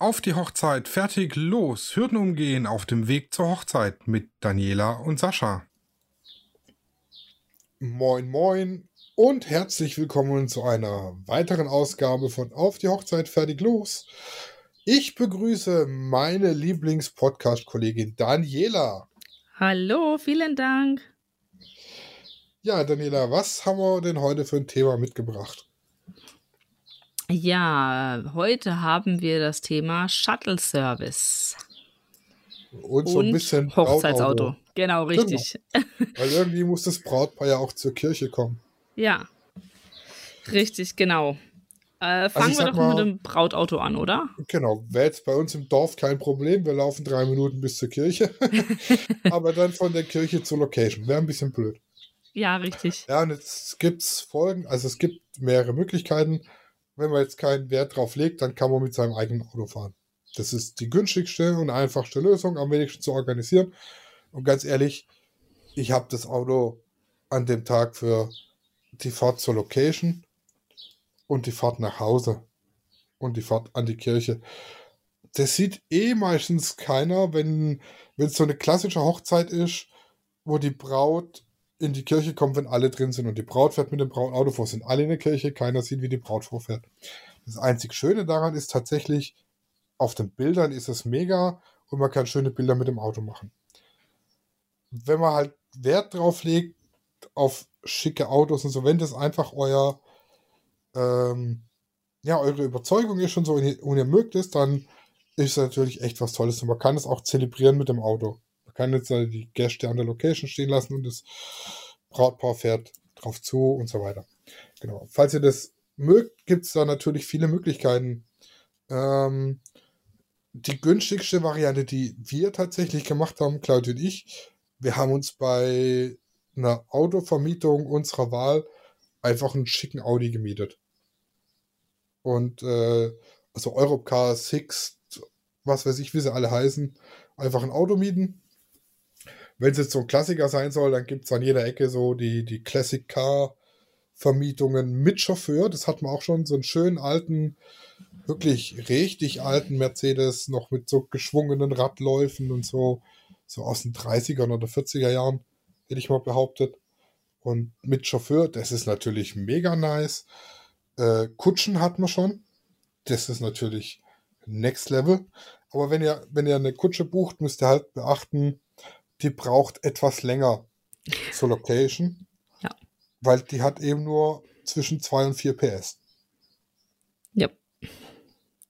Auf die Hochzeit, fertig, los, Hürden umgehen auf dem Weg zur Hochzeit mit Daniela und Sascha. Moin, moin und herzlich willkommen zu einer weiteren Ausgabe von Auf die Hochzeit, fertig, los. Ich begrüße meine Lieblings-Podcast-Kollegin Daniela. Hallo, vielen Dank. Ja, Daniela, was haben wir denn heute für ein Thema mitgebracht? Ja, heute haben wir das Thema Shuttle Service. Und so ein bisschen Hochzeitsauto. Brautauto. Genau, richtig. Genau. Weil irgendwie muss das Brautpaar ja auch zur Kirche kommen. Ja, richtig, genau. Äh, fangen also wir doch mal, mit dem Brautauto an, oder? Genau, wäre jetzt bei uns im Dorf kein Problem. Wir laufen drei Minuten bis zur Kirche. Aber dann von der Kirche zur Location. Wäre ein bisschen blöd. Ja, richtig. Ja, und jetzt gibt es Folgen, also es gibt mehrere Möglichkeiten wenn man jetzt keinen Wert drauf legt, dann kann man mit seinem eigenen Auto fahren. Das ist die günstigste und einfachste Lösung, am wenigsten zu organisieren. Und ganz ehrlich, ich habe das Auto an dem Tag für die Fahrt zur Location und die Fahrt nach Hause und die Fahrt an die Kirche. Das sieht eh meistens keiner, wenn es so eine klassische Hochzeit ist, wo die Braut in die Kirche kommt, wenn alle drin sind. Und die Braut fährt mit dem Brautauto vor, sind alle in der Kirche, keiner sieht, wie die Braut vorfährt. Das einzig Schöne daran ist tatsächlich, auf den Bildern ist es mega und man kann schöne Bilder mit dem Auto machen. Wenn man halt Wert drauf legt, auf schicke Autos und so, wenn das einfach euer, ähm, ja, eure Überzeugung ist und so und ihr mögt es, dann ist es natürlich echt was Tolles. Und man kann es auch zelebrieren mit dem Auto kann jetzt die Gäste an der Location stehen lassen und das Brautpaar fährt drauf zu und so weiter. Genau. Falls ihr das mögt, gibt es da natürlich viele Möglichkeiten. Ähm, die günstigste Variante, die wir tatsächlich gemacht haben, Claudia und ich, wir haben uns bei einer Autovermietung unserer Wahl einfach einen schicken Audi gemietet. Und äh, also Europcar, Six, was weiß ich, wie sie alle heißen, einfach ein Auto mieten, wenn es jetzt so ein Klassiker sein soll, dann gibt es an jeder Ecke so die, die Classic Car Vermietungen mit Chauffeur. Das hat man auch schon, so einen schönen alten, wirklich richtig alten Mercedes, noch mit so geschwungenen Radläufen und so, so aus den 30ern oder 40er Jahren, hätte ich mal behauptet. Und mit Chauffeur, das ist natürlich mega nice. Äh, Kutschen hat man schon. Das ist natürlich Next Level. Aber wenn ihr, wenn ihr eine Kutsche bucht, müsst ihr halt beachten, die braucht etwas länger zur Location. Ja. Weil die hat eben nur zwischen 2 und 4 PS. Ja.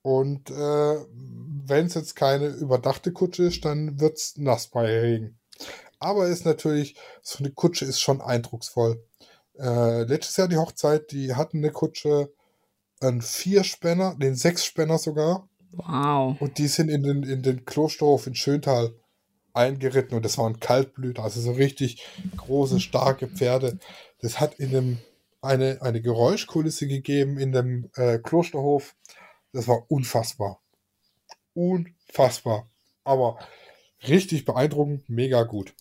Und äh, wenn es jetzt keine überdachte Kutsche ist, dann wird es nass bei Regen. Aber ist natürlich, so eine Kutsche ist schon eindrucksvoll. Äh, letztes Jahr die Hochzeit, die hatten eine Kutsche, einen Vierspänner, den Sechsspänner sogar. Wow. Und die sind in den, in den Klosterhof in Schöntal eingeritten und das waren Kaltblüter, also so richtig große, starke Pferde. Das hat in dem eine, eine Geräuschkulisse gegeben in dem äh, Klosterhof. Das war unfassbar. Unfassbar. Aber richtig beeindruckend, mega gut.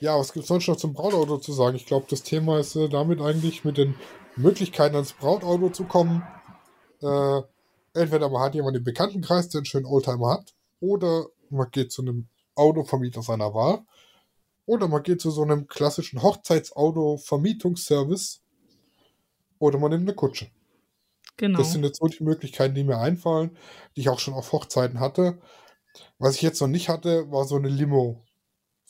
Ja, was gibt es sonst noch zum Brautauto zu sagen? Ich glaube, das Thema ist äh, damit eigentlich mit den Möglichkeiten ans Brautauto zu kommen. Äh, entweder man hat jemanden im Bekanntenkreis, der einen schönen Oldtimer hat, oder man geht zu einem Autovermieter seiner Wahl oder man geht zu so einem klassischen Hochzeitsauto-Vermietungsservice oder man nimmt eine Kutsche. Genau. Das sind jetzt so die Möglichkeiten, die mir einfallen, die ich auch schon auf Hochzeiten hatte. Was ich jetzt noch nicht hatte, war so eine Limo.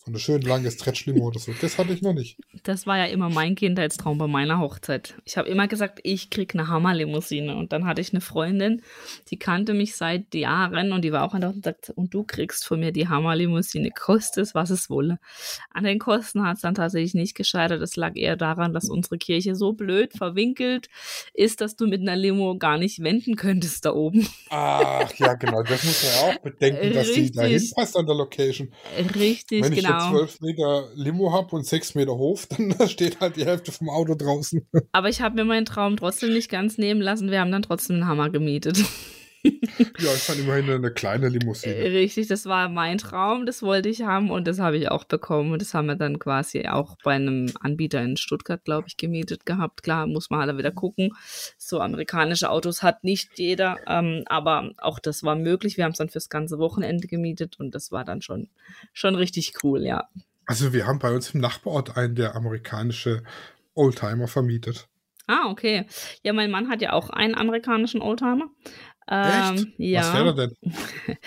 So eine schön lange Stretch-Limo oder so. Das hatte ich noch nicht. Das war ja immer mein Kindheitstraum bei meiner Hochzeit. Ich habe immer gesagt, ich krieg eine Hammerlimousine. Und dann hatte ich eine Freundin, die kannte mich seit Jahren und die war auch an der und sagte, und du kriegst von mir die Hammerlimousine, kostet es, was es wolle. An den Kosten hat es dann tatsächlich nicht gescheitert. Es lag eher daran, dass unsere Kirche so blöd verwinkelt ist, dass du mit einer Limo gar nicht wenden könntest da oben. Ach ja, genau. Das muss man ja auch bedenken, dass Richtig. die da hinpasst an der Location. Richtig, genau genau. 12 Meter Limo habe und 6 Meter Hof, dann steht halt die Hälfte vom Auto draußen. Aber ich habe mir meinen Traum trotzdem nicht ganz nehmen lassen. Wir haben dann trotzdem einen Hammer gemietet. ja, ist dann immerhin eine kleine Limousine. Äh, richtig, das war mein Traum, das wollte ich haben und das habe ich auch bekommen. Und das haben wir dann quasi auch bei einem Anbieter in Stuttgart, glaube ich, gemietet gehabt. Klar, muss man halt wieder gucken. So amerikanische Autos hat nicht jeder, ähm, aber auch das war möglich. Wir haben es dann fürs ganze Wochenende gemietet und das war dann schon, schon richtig cool, ja. Also wir haben bei uns im Nachbarort einen, der amerikanische Oldtimer vermietet. Ah, okay. Ja, mein Mann hat ja auch einen amerikanischen Oldtimer. Ähm, Echt? Ja. Was wäre denn?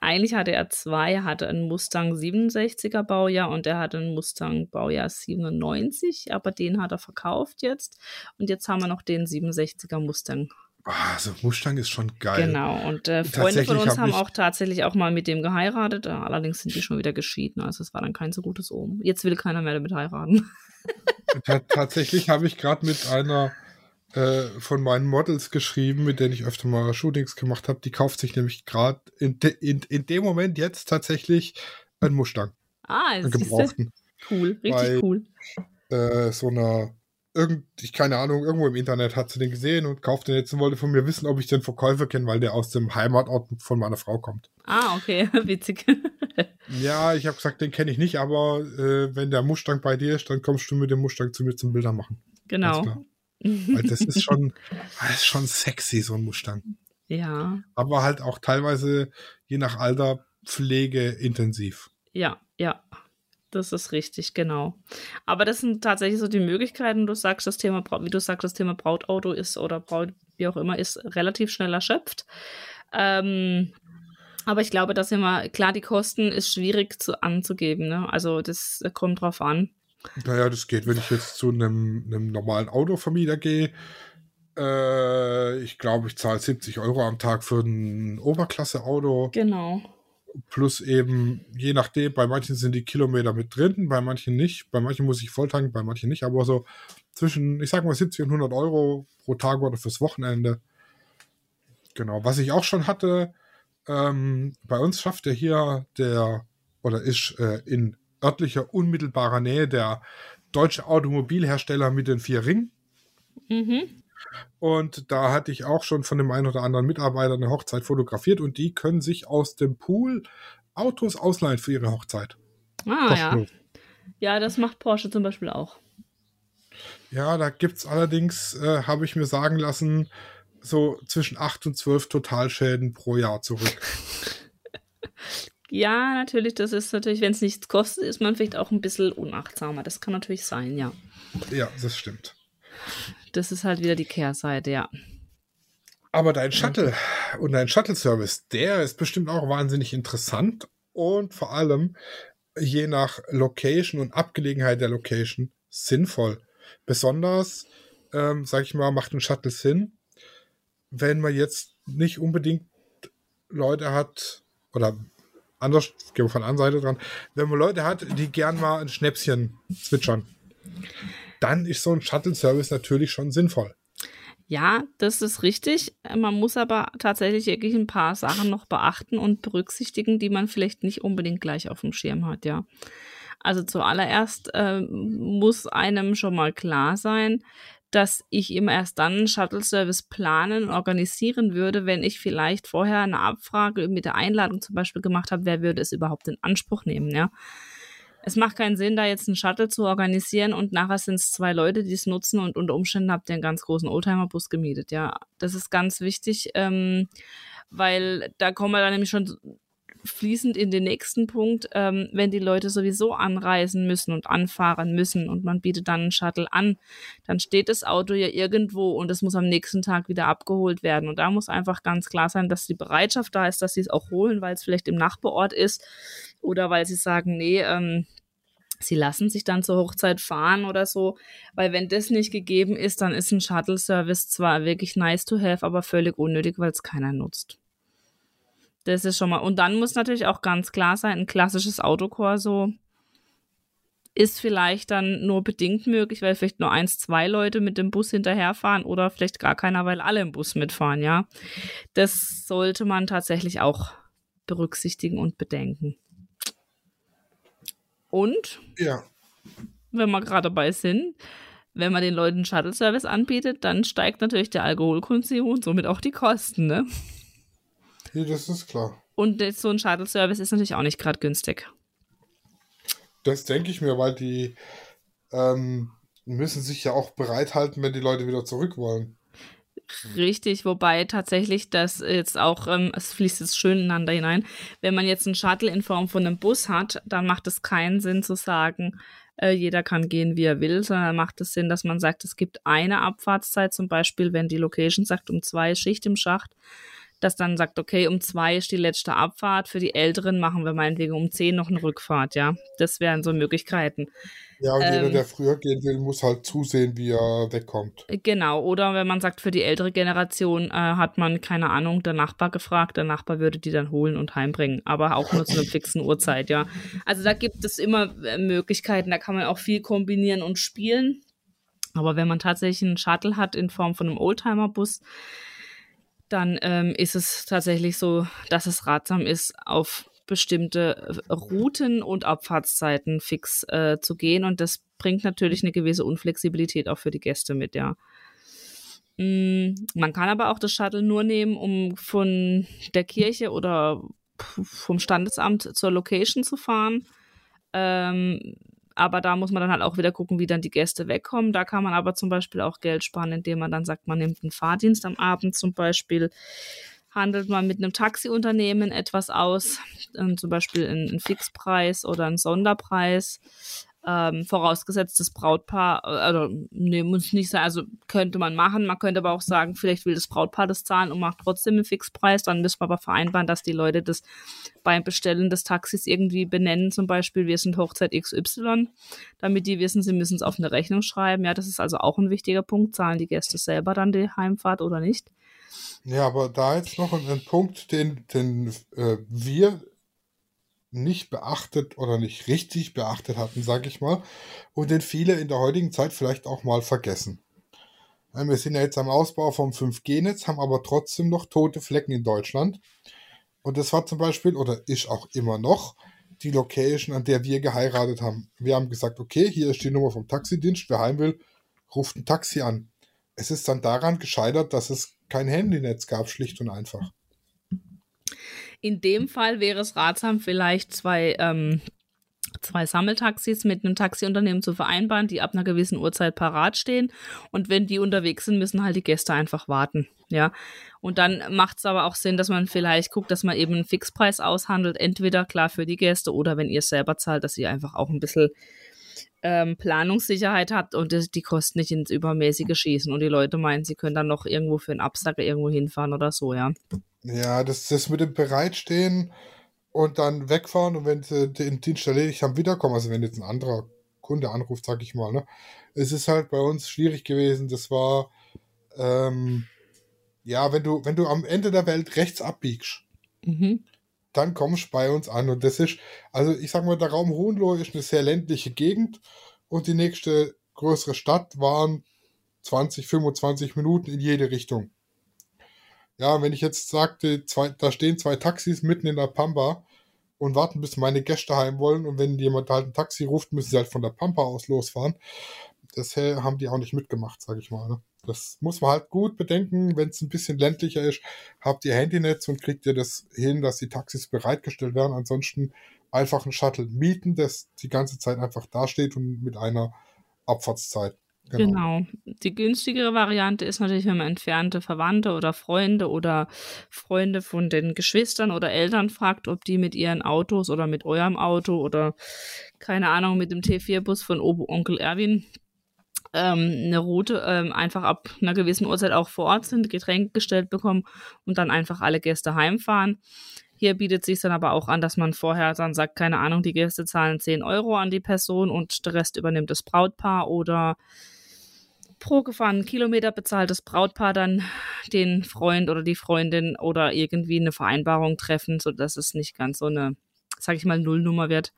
Eigentlich hatte er zwei. Er hatte einen Mustang 67er Baujahr und er hatte einen Mustang Baujahr 97, aber den hat er verkauft jetzt. Und jetzt haben wir noch den 67er Mustang. Ah, so Mustang ist schon geil. Genau, und äh, Freunde von uns hab haben auch tatsächlich auch mal mit dem geheiratet. Allerdings sind die schon wieder geschieden. Also es war dann kein so gutes Ohm. Jetzt will keiner mehr damit heiraten. tatsächlich habe ich gerade mit einer äh, von meinen Models geschrieben, mit denen ich öfter mal Shootings gemacht habe. Die kauft sich nämlich gerade in, de, in, in dem Moment jetzt tatsächlich einen Mustang. Ah, einen gebrauchten. Cool, richtig Bei, cool. Äh, so einer irgend, ich keine Ahnung, irgendwo im Internet hat sie den gesehen und kauft den jetzt und wollte von mir wissen, ob ich den Verkäufer kenne, weil der aus dem Heimatort von meiner Frau kommt. Ah, okay, witzig. ja, ich habe gesagt, den kenne ich nicht, aber äh, wenn der Mustang bei dir ist, dann kommst du mit dem Mustang zu mir zum Bilder machen. Genau. Weil das ist schon, das ist schon sexy, so ein Mustang. Ja. Aber halt auch teilweise, je nach Alter, pflegeintensiv. Ja, ja. Das ist richtig, genau. Aber das sind tatsächlich so die Möglichkeiten. Du sagst, das Thema, wie du sagst, das Thema Brautauto ist oder Braut, wie auch immer, ist relativ schnell erschöpft. Ähm, aber ich glaube, dass immer, klar, die Kosten ist schwierig zu, anzugeben. Ne? Also das kommt drauf an. Naja, das geht, wenn ich jetzt zu einem, einem normalen Autovermieter gehe. Äh, ich glaube, ich zahle 70 Euro am Tag für ein Oberklasse-Auto. Genau. Plus eben, je nachdem, bei manchen sind die Kilometer mit drin, bei manchen nicht. Bei manchen muss ich volltanken, bei manchen nicht. Aber so zwischen, ich sag mal, 70 und 100 Euro pro Tag oder fürs Wochenende. Genau. Was ich auch schon hatte, ähm, bei uns schafft er hier der, oder ist äh, in örtlicher, unmittelbarer Nähe der deutsche Automobilhersteller mit den vier Ringen. Mhm. Und da hatte ich auch schon von dem einen oder anderen Mitarbeiter eine Hochzeit fotografiert und die können sich aus dem Pool Autos ausleihen für ihre Hochzeit. Ah, ja. Ja, das macht Porsche zum Beispiel auch. Ja, da gibt es allerdings, äh, habe ich mir sagen lassen, so zwischen 8 und 12 Totalschäden pro Jahr zurück. ja, natürlich, das ist natürlich, wenn es nichts kostet, ist man vielleicht auch ein bisschen unachtsamer. Das kann natürlich sein, ja. Ja, das stimmt. Das ist halt wieder die Kehrseite, ja. Aber dein Shuttle und dein Shuttle-Service, der ist bestimmt auch wahnsinnig interessant und vor allem je nach Location und Abgelegenheit der Location sinnvoll. Besonders, ähm, sag ich mal, macht ein Shuttle Sinn, wenn man jetzt nicht unbedingt Leute hat, oder anders, gehen wir von der anderen Seite dran, wenn man Leute hat, die gern mal ein Schnäpschen zwitschern dann ist so ein Shuttle-Service natürlich schon sinnvoll. Ja, das ist richtig. Man muss aber tatsächlich wirklich ein paar Sachen noch beachten und berücksichtigen, die man vielleicht nicht unbedingt gleich auf dem Schirm hat, ja. Also zuallererst äh, muss einem schon mal klar sein, dass ich immer erst dann einen Shuttle-Service planen und organisieren würde, wenn ich vielleicht vorher eine Abfrage mit der Einladung zum Beispiel gemacht habe, wer würde es überhaupt in Anspruch nehmen, ja es macht keinen Sinn, da jetzt einen Shuttle zu organisieren und nachher sind es zwei Leute, die es nutzen und unter Umständen habt ihr einen ganz großen Oldtimer-Bus gemietet. Ja, das ist ganz wichtig, ähm, weil da kommen wir dann nämlich schon fließend in den nächsten Punkt, ähm, wenn die Leute sowieso anreisen müssen und anfahren müssen und man bietet dann einen Shuttle an, dann steht das Auto ja irgendwo und es muss am nächsten Tag wieder abgeholt werden. Und da muss einfach ganz klar sein, dass die Bereitschaft da ist, dass sie es auch holen, weil es vielleicht im Nachbarort ist oder weil sie sagen, nee, ähm, sie lassen sich dann zur Hochzeit fahren oder so, weil wenn das nicht gegeben ist, dann ist ein Shuttle-Service zwar wirklich nice to have, aber völlig unnötig, weil es keiner nutzt. Das ist schon mal. Und dann muss natürlich auch ganz klar sein, ein klassisches Autokorso ist vielleicht dann nur bedingt möglich, weil vielleicht nur eins, zwei Leute mit dem Bus hinterherfahren oder vielleicht gar keiner, weil alle im Bus mitfahren, ja. Das sollte man tatsächlich auch berücksichtigen und bedenken. Und ja. wenn wir gerade dabei sind, wenn man den Leuten Shuttle-Service anbietet, dann steigt natürlich der Alkoholkonsum und somit auch die Kosten, ne? Ja, das ist klar. Und so ein Shuttle-Service ist natürlich auch nicht gerade günstig. Das denke ich mir, weil die ähm, müssen sich ja auch bereithalten, wenn die Leute wieder zurück wollen. Richtig, wobei tatsächlich das jetzt auch, ähm, es fließt jetzt schön ineinander hinein. Wenn man jetzt einen Shuttle in Form von einem Bus hat, dann macht es keinen Sinn zu sagen, äh, jeder kann gehen, wie er will, sondern macht es Sinn, dass man sagt, es gibt eine Abfahrtszeit, zum Beispiel, wenn die Location sagt, um zwei Schicht im Schacht, dass dann sagt, okay, um zwei ist die letzte Abfahrt. Für die Älteren machen wir meinetwegen um zehn noch eine Rückfahrt, ja. Das wären so Möglichkeiten. Ja, und ähm, jeder, der Ähm. früher gehen will, muss halt zusehen, wie er wegkommt. Genau, oder wenn man sagt, für die ältere Generation äh, hat man, keine Ahnung, der Nachbar gefragt, der Nachbar würde die dann holen und heimbringen, aber auch nur zu einer fixen Uhrzeit, ja. Also da gibt es immer äh, Möglichkeiten, da kann man auch viel kombinieren und spielen. Aber wenn man tatsächlich einen Shuttle hat in Form von einem Oldtimer-Bus, dann ähm, ist es tatsächlich so, dass es ratsam ist, auf bestimmte äh, Routen und Abfahrtszeiten fix äh, zu gehen. Und das bringt natürlich eine gewisse Unflexibilität auch für die Gäste mit, ja. Mm, Man kann aber auch das Shuttle nur nehmen, um von der Kirche oder vom Standesamt zur Location zu fahren. Ähm, aber da muss man dann halt auch wieder gucken, wie dann die Gäste wegkommen. Da kann man aber zum Beispiel auch Geld sparen, indem man dann sagt, man nimmt einen Fahrdienst am Abend zum Beispiel, handelt man mit einem Taxiunternehmen etwas aus, ähm, zum Beispiel einen, einen Fixpreis oder einen Sonderpreis. Ähm, vorausgesetzt das Brautpaar, also nee, muss nicht sein, also könnte man machen, man könnte aber auch sagen, vielleicht will das Brautpaar das zahlen und macht trotzdem einen Fixpreis, dann müssen wir aber vereinbaren, dass die Leute das beim Bestellen des Taxis irgendwie benennen, zum Beispiel, wir sind Hochzeit XY, damit die wissen, sie müssen es auf eine Rechnung schreiben. Ja, das ist also auch ein wichtiger Punkt. Zahlen die Gäste selber dann die Heimfahrt oder nicht? Ja, aber da jetzt noch ein, ein Punkt, den, den äh, wir nicht beachtet oder nicht richtig beachtet hatten, sage ich mal, und den viele in der heutigen Zeit vielleicht auch mal vergessen. Wir sind ja jetzt am Ausbau vom 5G-Netz, haben aber trotzdem noch tote Flecken in Deutschland. Und das war zum Beispiel, oder ist auch immer noch, die Location, an der wir geheiratet haben. Wir haben gesagt, okay, hier ist die Nummer vom Taxidienst, wer heim will, ruft ein Taxi an. Es ist dann daran gescheitert, dass es kein Handynetz gab, schlicht und einfach. In dem Fall wäre es ratsam, vielleicht zwei, ähm, zwei Sammeltaxis mit einem Taxiunternehmen zu vereinbaren, die ab einer gewissen Uhrzeit parat stehen. Und wenn die unterwegs sind, müssen halt die Gäste einfach warten. Ja. Und dann macht es aber auch Sinn, dass man vielleicht guckt, dass man eben einen Fixpreis aushandelt. Entweder klar für die Gäste oder wenn ihr es selber zahlt, dass ihr einfach auch ein bisschen ähm, Planungssicherheit habt und das, die Kosten nicht ins Übermäßige schießen. Und die Leute meinen, sie können dann noch irgendwo für einen Absacker irgendwo hinfahren oder so, ja. Ja, das, das mit dem Bereitstehen und dann wegfahren und wenn sie den Dienst erledigt haben, wiederkommen. Also wenn jetzt ein anderer Kunde anruft, sag ich mal, ne? Es ist halt bei uns schwierig gewesen. Das war, ähm, ja, wenn du, wenn du am Ende der Welt rechts abbiegst, Mhm. dann kommst du bei uns an. Und das ist, also ich sag mal, der Raum Hohenlohe ist eine sehr ländliche Gegend und die nächste größere Stadt waren 20, 25 Minuten in jede Richtung. Ja, wenn ich jetzt sagte, zwei, da stehen zwei Taxis mitten in der Pampa und warten, bis meine Gäste heim wollen und wenn jemand halt ein Taxi ruft, müssen sie halt von der Pampa aus losfahren. Das haben die auch nicht mitgemacht, sag ich mal. Ne? Das muss man halt gut bedenken, wenn es ein bisschen ländlicher ist, habt ihr Handynetz und kriegt ihr das hin, dass die Taxis bereitgestellt werden. Ansonsten einfach ein Shuttle mieten, das die ganze Zeit einfach dasteht und mit einer Abfahrtszeit. Genau. Die günstigere Variante ist natürlich, wenn man entfernte Verwandte oder Freunde oder Freunde von den Geschwistern oder Eltern fragt, ob die mit ihren Autos oder mit eurem Auto oder keine Ahnung, mit dem T4-Bus von Obo Onkel Erwin ähm, eine Route ähm, einfach ab einer gewissen Uhrzeit auch vor Ort sind, Getränke gestellt bekommen und dann einfach alle Gäste heimfahren. Hier bietet sich dann aber auch an, dass man vorher dann sagt, keine Ahnung, die Gäste zahlen 10 Euro an die Person und der Rest übernimmt das Brautpaar oder pro gefahrenen Kilometer bezahlt das Brautpaar dann den Freund oder die Freundin oder irgendwie eine Vereinbarung treffen, sodass es nicht ganz so eine, sag ich mal, Nullnummer wird,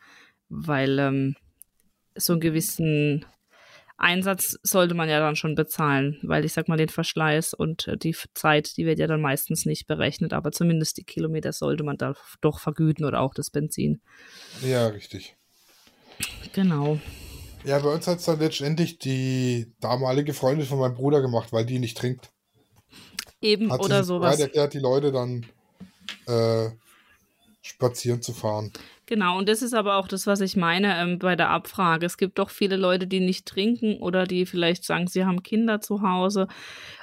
weil ähm, so einen gewissen Einsatz sollte man ja dann schon bezahlen, weil ich sag mal, den Verschleiß und äh, die Zeit, die wird ja dann meistens nicht berechnet, aber zumindest die Kilometer sollte man da doch vergüten oder auch das Benzin. Ja, richtig. Genau. Ja, bei uns hat es dann letztendlich die damalige Freundin von meinem Bruder gemacht, weil die nicht trinkt. Eben Hat oder sowas. bereit erklärt, die Leute dann äh, spazieren zu fahren. Genau, und das ist aber auch das, was ich meine ähm, bei der Abfrage. Es gibt doch viele Leute, die nicht trinken oder die vielleicht sagen, sie haben Kinder zu Hause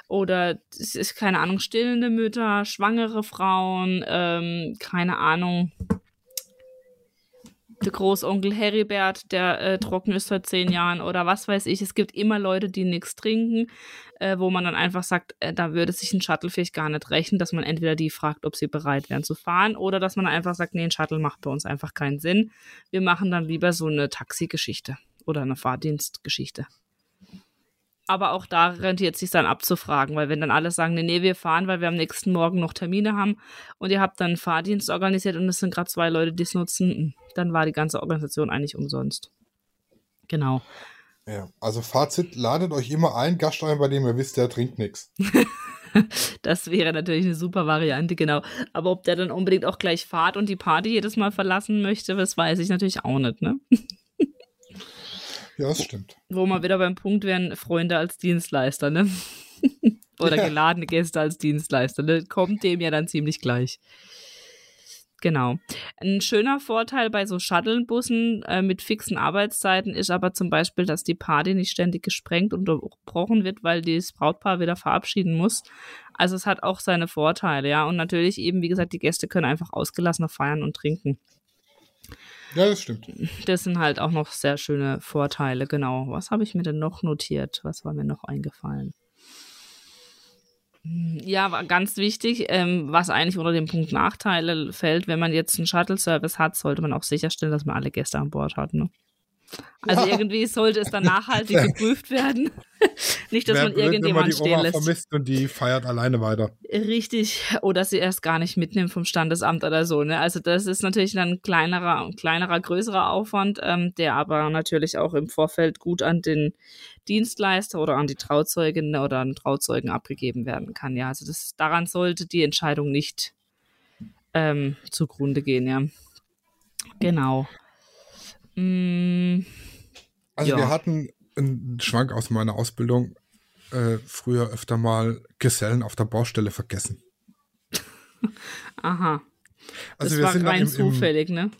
oder es ist keine Ahnung, stillende Mütter, schwangere Frauen, ähm, keine Ahnung, der Großonkel Heribert, der äh, trocken ist seit zehn Jahren oder was weiß ich. Es gibt immer Leute, die nichts trinken, äh, wo man dann einfach sagt, äh, da würde sich ein Shuttle vielleicht gar nicht rechnen, dass man entweder die fragt, ob sie bereit wären zu fahren oder dass man einfach sagt, nee, ein Shuttle macht bei uns einfach keinen Sinn. Wir machen dann lieber so eine Taxigeschichte oder eine Fahrdienstgeschichte. Aber auch da rentiert sich dann abzufragen, weil wenn dann alle sagen, nee, nee, wir fahren, weil wir am nächsten Morgen noch Termine haben und ihr habt dann einen Fahrdienst organisiert und es sind gerade zwei Leute, die es nutzen, hm, dann war die ganze Organisation eigentlich umsonst. Genau. Ja, also Fazit, ladet euch immer einen Gast ein, bei dem ihr wisst, der trinkt nichts. Das wäre natürlich eine super Variante, genau. Aber ob der dann unbedingt auch gleich fahrt und die Party jedes Mal verlassen möchte, das weiß ich natürlich auch nicht, ne? Ja, das stimmt. Wo wir wieder beim Punkt wären, Freunde als Dienstleister, ne? Oder ja. geladene Gäste als Dienstleister. Ne? Kommt dem ja dann ziemlich gleich. Genau. Ein schöner Vorteil bei so Shuttle-Bussen äh, mit fixen Arbeitszeiten ist aber zum Beispiel, dass die Party nicht ständig gesprengt und unterbrochen wird, weil das Brautpaar wieder verabschieden muss. Also es hat auch seine Vorteile, ja. Und natürlich eben, wie gesagt, die Gäste können einfach ausgelassener feiern und trinken. Ja, das stimmt. Das sind halt auch noch sehr schöne Vorteile, genau. Was habe ich mir denn noch notiert? Was war mir noch eingefallen? Ja, war ganz wichtig, ähm, was eigentlich unter dem Punkt Nachteile fällt, wenn man jetzt einen Shuttle-Service hat, sollte man auch sicherstellen, dass man alle Gäste an Bord hat. Ne? Also ja. irgendwie sollte es dann nachhaltig geprüft werden. Nicht, dass Wer man irgendjemand die stehen Oma lässt. vermisst und die feiert alleine weiter. Richtig. Oder sie erst gar nicht mitnimmt vom Standesamt oder so. Ne? Also das ist natürlich dann ein kleinerer, kleinerer, größerer Aufwand, ähm, der aber natürlich auch im Vorfeld gut an den Dienstleister oder an die Trauzeugin oder an Trauzeugen abgegeben werden kann. Ja, also das, daran sollte die Entscheidung nicht ähm, zugrunde gehen. Ja, genau. Mm, also ja. wir hatten einen Schwank aus meiner Ausbildung äh, früher öfter mal Gesellen auf der Baustelle vergessen. Aha. Also das wir war sind rein im, zufällig, ne?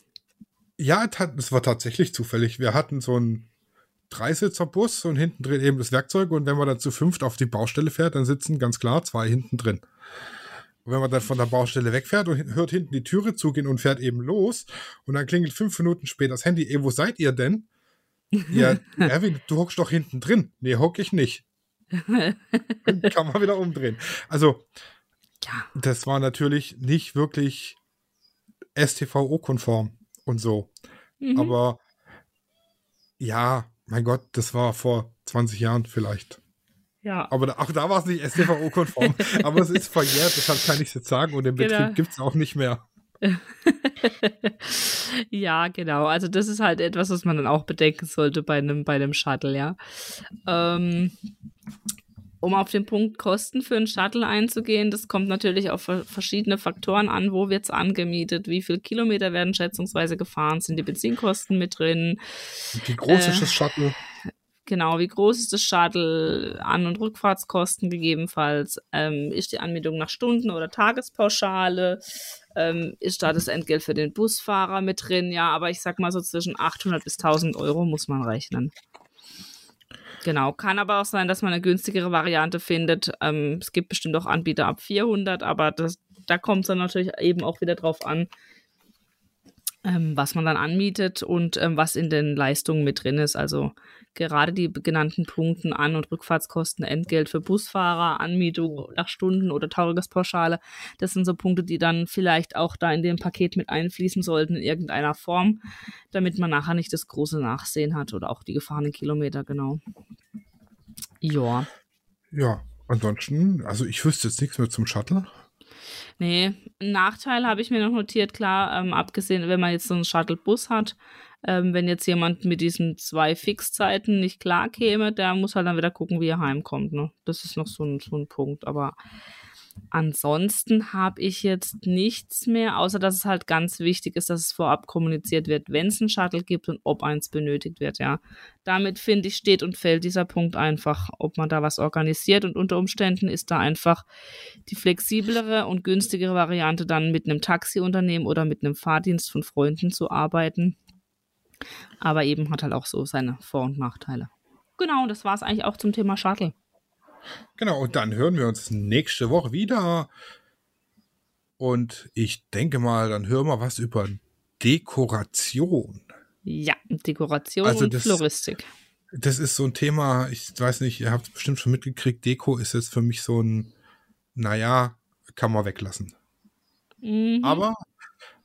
Ja, es war tatsächlich zufällig. Wir hatten so einen Dreisitzer-Bus und hinten drin eben das Werkzeug und wenn man dann zu fünft auf die Baustelle fährt, dann sitzen ganz klar zwei hinten drin. Und wenn man dann von der Baustelle wegfährt und hört hinten die Türe zugehen und fährt eben los und dann klingelt fünf Minuten später das Handy, ey, wo seid ihr denn? Ja, Erwin, du hockst doch hinten drin. Nee, hock ich nicht. kann man wieder umdrehen. Also, ja. das war natürlich nicht wirklich STVO-konform und so. Mhm. Aber ja, mein Gott, das war vor 20 Jahren vielleicht. Ja. Aber auch da war es nicht STVO-konform. aber es ist verjährt, deshalb kann ich es jetzt sagen. Und den genau. Betrieb gibt es auch nicht mehr. ja, genau. Also das ist halt etwas, was man dann auch bedenken sollte bei einem, bei einem Shuttle, ja. Ähm, um auf den Punkt Kosten für einen Shuttle einzugehen, das kommt natürlich auf verschiedene Faktoren an. Wo wird es angemietet? Wie viele Kilometer werden schätzungsweise gefahren? Sind die Benzinkosten mit drin? Wie groß äh, ist das Shuttle? Genau, wie groß ist das Shuttle? An- und Rückfahrtskosten gegebenenfalls? Ähm, ist die Anmietung nach Stunden- oder Tagespauschale? Ähm, ist da das Entgelt für den Busfahrer mit drin? Ja, aber ich sag mal so zwischen 800 bis 1000 Euro muss man rechnen. Genau, kann aber auch sein, dass man eine günstigere Variante findet. Ähm, es gibt bestimmt auch Anbieter ab 400, aber das, da kommt es dann natürlich eben auch wieder drauf an, ähm, was man dann anmietet und ähm, was in den Leistungen mit drin ist. Also gerade die genannten Punkten An- und Rückfahrtskosten, Entgelt für Busfahrer, Anmietung nach Stunden oder Tagespauschale, das sind so Punkte, die dann vielleicht auch da in dem Paket mit einfließen sollten in irgendeiner Form, damit man nachher nicht das große Nachsehen hat oder auch die gefahrenen Kilometer, genau. Ja. Ja, ansonsten, also ich wüsste jetzt nichts mehr zum Shuttle. Nee, einen Nachteil habe ich mir noch notiert, klar, ähm, abgesehen, wenn man jetzt so einen Shuttle-Bus hat, ähm, wenn jetzt jemand mit diesen zwei Fixzeiten nicht klar käme, der muss halt dann wieder gucken, wie er heimkommt. Ne? Das ist noch so ein, so ein Punkt. Aber Ansonsten habe ich jetzt nichts mehr, außer dass es halt ganz wichtig ist, dass es vorab kommuniziert wird, wenn es ein Shuttle gibt und ob eins benötigt wird, ja. Damit finde ich, steht und fällt dieser Punkt einfach, ob man da was organisiert und unter Umständen ist da einfach die flexiblere und günstigere Variante dann mit einem Taxiunternehmen oder mit einem Fahrdienst von Freunden zu arbeiten. Aber eben hat halt auch so seine Vor- und Nachteile. Genau, das war es eigentlich auch zum Thema Shuttle. Genau, und dann hören wir uns nächste Woche wieder. Und ich denke mal, dann hören wir was über Dekoration. Ja, Dekoration Also und das- Floristik. Das ist so ein Thema, ich weiß nicht, ihr habt es bestimmt schon mitgekriegt, Deko ist jetzt für mich so ein, naja, kann man weglassen. Mhm. Aber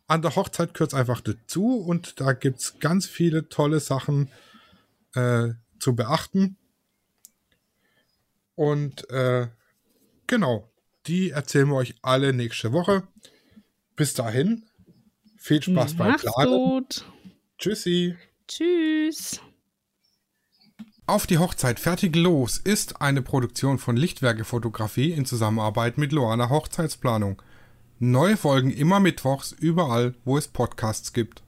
an der Hochzeit es einfach dazu und da gibt es ganz viele tolle Sachen äh, zu beachten. Und äh, genau, die erzählen wir euch alle nächste Woche. Bis dahin, viel Spaß beim Planen. gut. Tschüssi. Tschüss. Auf die Hochzeit fertig los ist eine Produktion von Lichtwerke Fotografie in Zusammenarbeit mit Loana Hochzeitsplanung. Neue Folgen immer mittwochs überall, wo es Podcasts gibt.